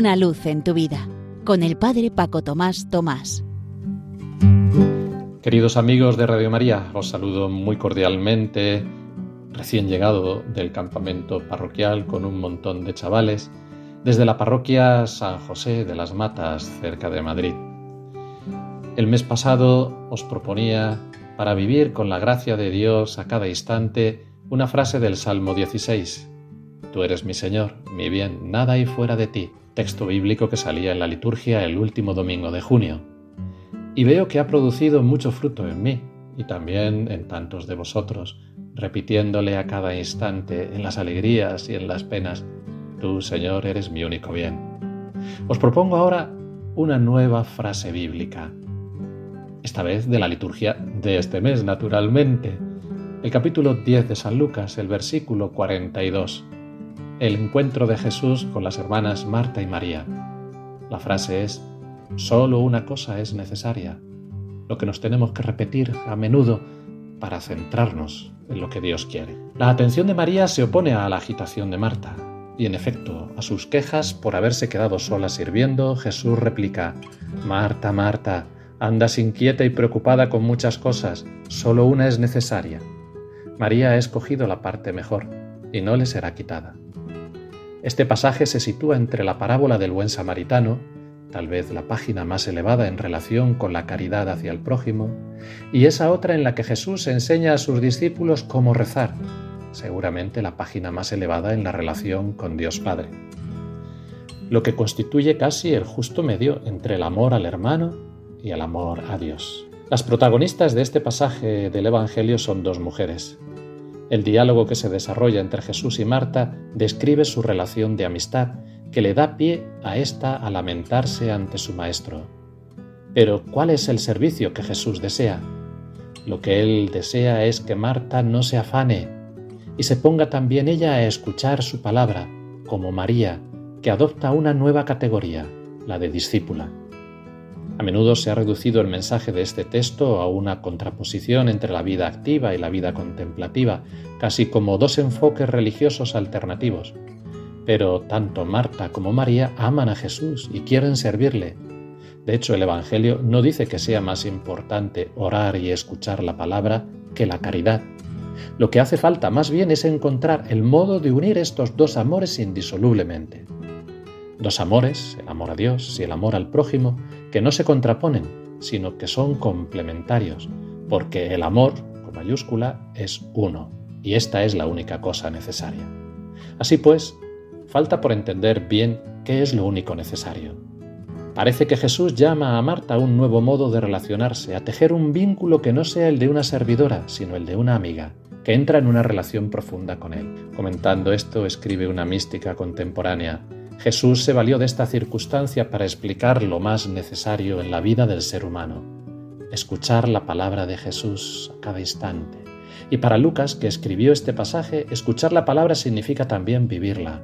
Una luz en tu vida con el Padre Paco Tomás Tomás. Queridos amigos de Radio María, os saludo muy cordialmente, recién llegado del campamento parroquial con un montón de chavales, desde la parroquia San José de las Matas, cerca de Madrid. El mes pasado os proponía, para vivir con la gracia de Dios a cada instante, una frase del Salmo 16. Tú eres mi Señor, mi bien, nada hay fuera de ti. Texto bíblico que salía en la liturgia el último domingo de junio. Y veo que ha producido mucho fruto en mí y también en tantos de vosotros, repitiéndole a cada instante, en las alegrías y en las penas, Tú, Señor, eres mi único bien. Os propongo ahora una nueva frase bíblica esta vez de la liturgia de este mes, naturalmente. El capítulo 10 de San Lucas, el versículo 42. El encuentro de Jesús con las hermanas Marta y María. La frase es, solo una cosa es necesaria, lo que nos tenemos que repetir a menudo para centrarnos en lo que Dios quiere. La atención de María se opone a la agitación de Marta, y en efecto, a sus quejas por haberse quedado sola sirviendo, Jesús replica, Marta, Marta, Andas inquieta y preocupada con muchas cosas, solo una es necesaria. María ha escogido la parte mejor, y no le será quitada. Este pasaje se sitúa entre la parábola del buen samaritano, tal vez la página más elevada en relación con la caridad hacia el prójimo, y esa otra en la que Jesús enseña a sus discípulos cómo rezar, seguramente la página más elevada en la relación con Dios Padre. Lo que constituye casi el justo medio entre el amor al hermano y el amor a Dios. Las protagonistas de este pasaje del Evangelio son dos mujeres. El diálogo que se desarrolla entre Jesús y Marta describe su relación de amistad que le da pie a ésta a lamentarse ante su Maestro. Pero ¿cuál es el servicio que Jesús desea? Lo que él desea es que Marta no se afane y se ponga también ella a escuchar su palabra, como María, que adopta una nueva categoría, la de discípula. A menudo se ha reducido el mensaje de este texto a una contraposición entre la vida activa y la vida contemplativa, casi como dos enfoques religiosos alternativos. Pero tanto Marta como María aman a Jesús y quieren servirle. De hecho, el Evangelio no dice que sea más importante orar y escuchar la palabra que la caridad. Lo que hace falta más bien es encontrar el modo de unir estos dos amores indisolublemente. Dos amores, el amor a Dios y el amor al prójimo, que no se contraponen, sino que son complementarios, porque el amor, con mayúscula, es uno, y esta es la única cosa necesaria. Así pues, falta por entender bien qué es lo único necesario. Parece que Jesús llama a Marta a un nuevo modo de relacionarse, a tejer un vínculo que no sea el de una servidora, sino el de una amiga, que entra en una relación profunda con él. Comentando esto, escribe una mística contemporánea, Jesús se valió de esta circunstancia para explicar lo más necesario en la vida del ser humano, escuchar la palabra de Jesús a cada instante. Y para Lucas, que escribió este pasaje, escuchar la palabra significa también vivirla.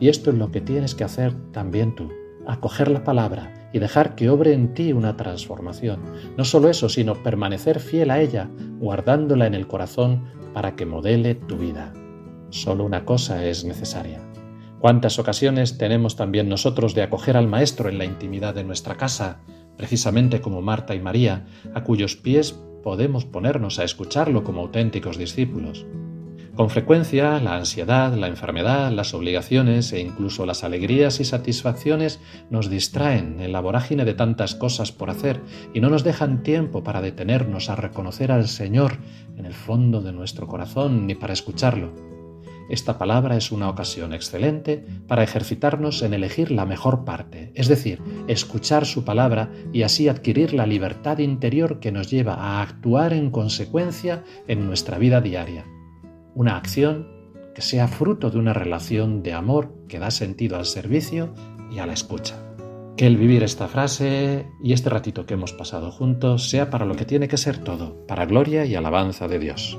Y esto es lo que tienes que hacer también tú, acoger la palabra y dejar que obre en ti una transformación. No solo eso, sino permanecer fiel a ella, guardándola en el corazón para que modele tu vida. Solo una cosa es necesaria, ¿Cuántas ocasiones tenemos también nosotros de acoger al Maestro en la intimidad de nuestra casa, precisamente como Marta y María, a cuyos pies podemos ponernos a escucharlo como auténticos discípulos? Con frecuencia, la ansiedad, la enfermedad, las obligaciones e incluso las alegrías y satisfacciones nos distraen en la vorágine de tantas cosas por hacer y no nos dejan tiempo para detenernos a reconocer al Señor en el fondo de nuestro corazón ni para escucharlo. Esta palabra es una ocasión excelente para ejercitarnos en elegir la mejor parte, es decir, escuchar su palabra y así adquirir la libertad interior que nos lleva a actuar en consecuencia en nuestra vida diaria. Una acción que sea fruto de una relación de amor que da sentido al servicio y a la escucha. Que el vivir esta frase y este ratito que hemos pasado juntos sea para lo que tiene que ser todo, para gloria y alabanza de Dios.